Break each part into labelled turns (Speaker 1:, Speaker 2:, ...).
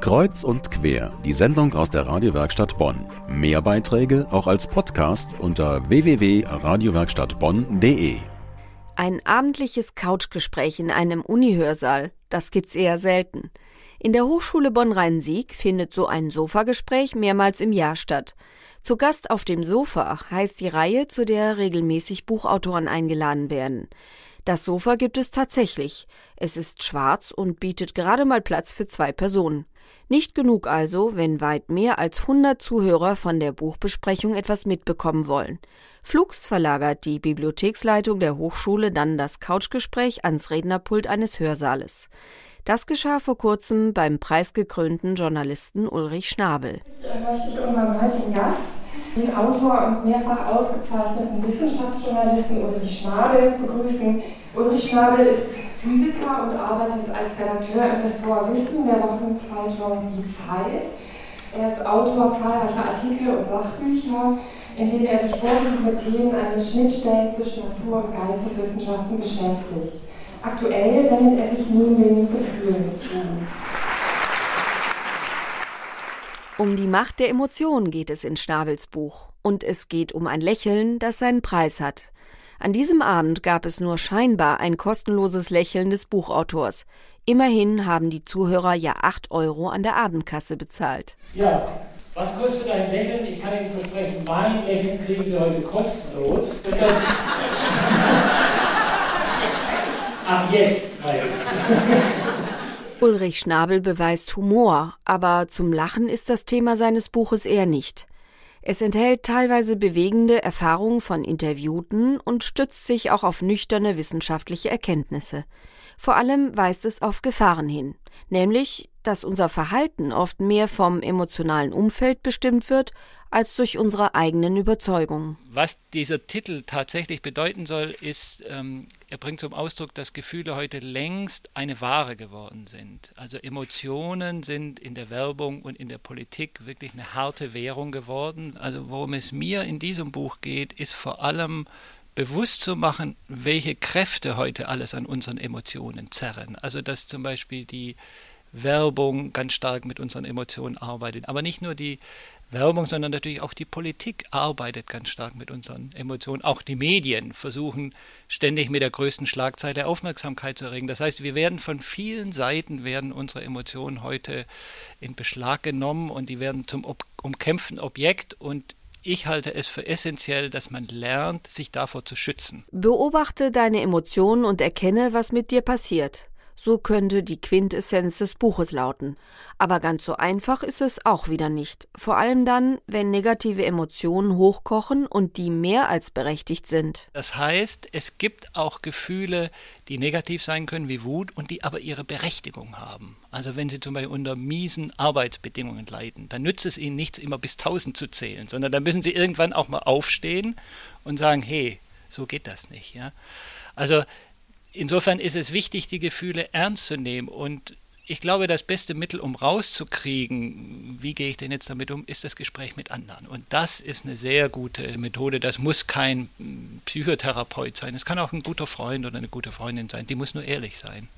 Speaker 1: Kreuz und quer, die Sendung aus der Radiowerkstatt Bonn. Mehr Beiträge auch als Podcast unter www.radiowerkstattbonn.de.
Speaker 2: Ein abendliches Couchgespräch in einem Unihörsaal, das gibt's eher selten. In der Hochschule Bonn-Rhein-Sieg findet so ein Sofagespräch mehrmals im Jahr statt. Zu Gast auf dem Sofa heißt die Reihe, zu der regelmäßig Buchautoren eingeladen werden. Das Sofa gibt es tatsächlich. Es ist schwarz und bietet gerade mal Platz für zwei Personen. Nicht genug also, wenn weit mehr als 100 Zuhörer von der Buchbesprechung etwas mitbekommen wollen. Flux verlagert die Bibliotheksleitung der Hochschule dann das Couchgespräch ans Rednerpult eines Hörsaales. Das geschah vor kurzem beim preisgekrönten Journalisten Ulrich Schnabel.
Speaker 3: Ich möchte unseren heutigen Gast, den Autor und mehrfach ausgezeichneten Wissenschaftsjournalisten Ulrich Schnabel, begrüßen. Ulrich Schnabel ist Physiker und arbeitet als Redakteur im Ressort Wissen der Wochenzeitung Die Zeit. Er ist Autor zahlreicher Artikel und Sachbücher, in denen er sich vorwiegend mit Themen an den Schnittstellen zwischen Natur- und Geisteswissenschaften beschäftigt. Aktuell wendet er sich nun den Gefühlen zu.
Speaker 2: Um die Macht der Emotionen geht es in Schnabels Buch. Und es geht um ein Lächeln, das seinen Preis hat. An diesem Abend gab es nur scheinbar ein kostenloses Lächeln des Buchautors. Immerhin haben die Zuhörer ja 8 Euro an der Abendkasse bezahlt.
Speaker 4: Ja, was kostet ein Lächeln? Ich kann Ihnen versprechen, mein Lächeln kriegen Sie heute kostenlos. Ab jetzt.
Speaker 2: Ulrich Schnabel beweist Humor, aber zum Lachen ist das Thema seines Buches eher nicht. Es enthält teilweise bewegende Erfahrungen von Interviewten und stützt sich auch auf nüchterne wissenschaftliche Erkenntnisse. Vor allem weist es auf Gefahren hin, nämlich, dass unser Verhalten oft mehr vom emotionalen Umfeld bestimmt wird als durch unsere eigenen Überzeugungen.
Speaker 5: Was dieser Titel tatsächlich bedeuten soll, ist, ähm, er bringt zum Ausdruck, dass Gefühle heute längst eine Ware geworden sind. Also Emotionen sind in der Werbung und in der Politik wirklich eine harte Währung geworden. Also worum es mir in diesem Buch geht, ist vor allem bewusst zu machen, welche Kräfte heute alles an unseren Emotionen zerren. Also dass zum Beispiel die Werbung ganz stark mit unseren Emotionen arbeitet. Aber nicht nur die Werbung, sondern natürlich auch die Politik arbeitet ganz stark mit unseren Emotionen. Auch die Medien versuchen ständig mit der größten Schlagzeile Aufmerksamkeit zu erregen. Das heißt, wir werden von vielen Seiten werden unsere Emotionen heute in Beschlag genommen und die werden zum umkämpften Objekt und ich halte es für essentiell, dass man lernt, sich davor zu schützen.
Speaker 2: Beobachte deine Emotionen und erkenne, was mit dir passiert. So könnte die Quintessenz des Buches lauten. Aber ganz so einfach ist es auch wieder nicht. Vor allem dann, wenn negative Emotionen hochkochen und die mehr als berechtigt sind.
Speaker 5: Das heißt, es gibt auch Gefühle, die negativ sein können, wie Wut, und die aber ihre Berechtigung haben. Also wenn Sie zum Beispiel unter miesen Arbeitsbedingungen leiden, dann nützt es Ihnen nichts, immer bis 1000 zu zählen, sondern dann müssen Sie irgendwann auch mal aufstehen und sagen, hey, so geht das nicht. Ja? Also insofern ist es wichtig, die Gefühle ernst zu nehmen. Und ich glaube, das beste Mittel, um rauszukriegen, wie gehe ich denn jetzt damit um, ist das Gespräch mit anderen. Und das ist eine sehr gute Methode. Das muss kein Psychotherapeut sein. Es kann auch ein guter Freund oder eine gute Freundin sein. Die muss nur ehrlich sein.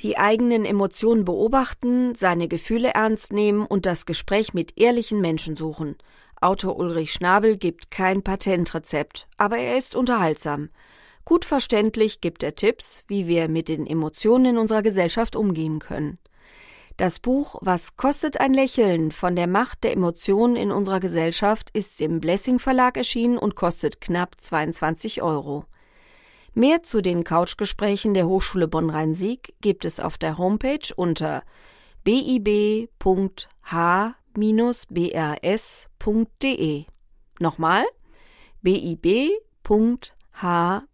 Speaker 2: Die eigenen Emotionen beobachten, seine Gefühle ernst nehmen und das Gespräch mit ehrlichen Menschen suchen. Autor Ulrich Schnabel gibt kein Patentrezept, aber er ist unterhaltsam. Gut verständlich gibt er Tipps, wie wir mit den Emotionen in unserer Gesellschaft umgehen können. Das Buch Was kostet ein Lächeln von der Macht der Emotionen in unserer Gesellschaft ist im Blessing Verlag erschienen und kostet knapp 22 Euro. Mehr zu den Couchgesprächen der Hochschule Bonn-Rhein-Sieg gibt es auf der Homepage unter bib.h-brs.de. Nochmal bib.h h-bras.de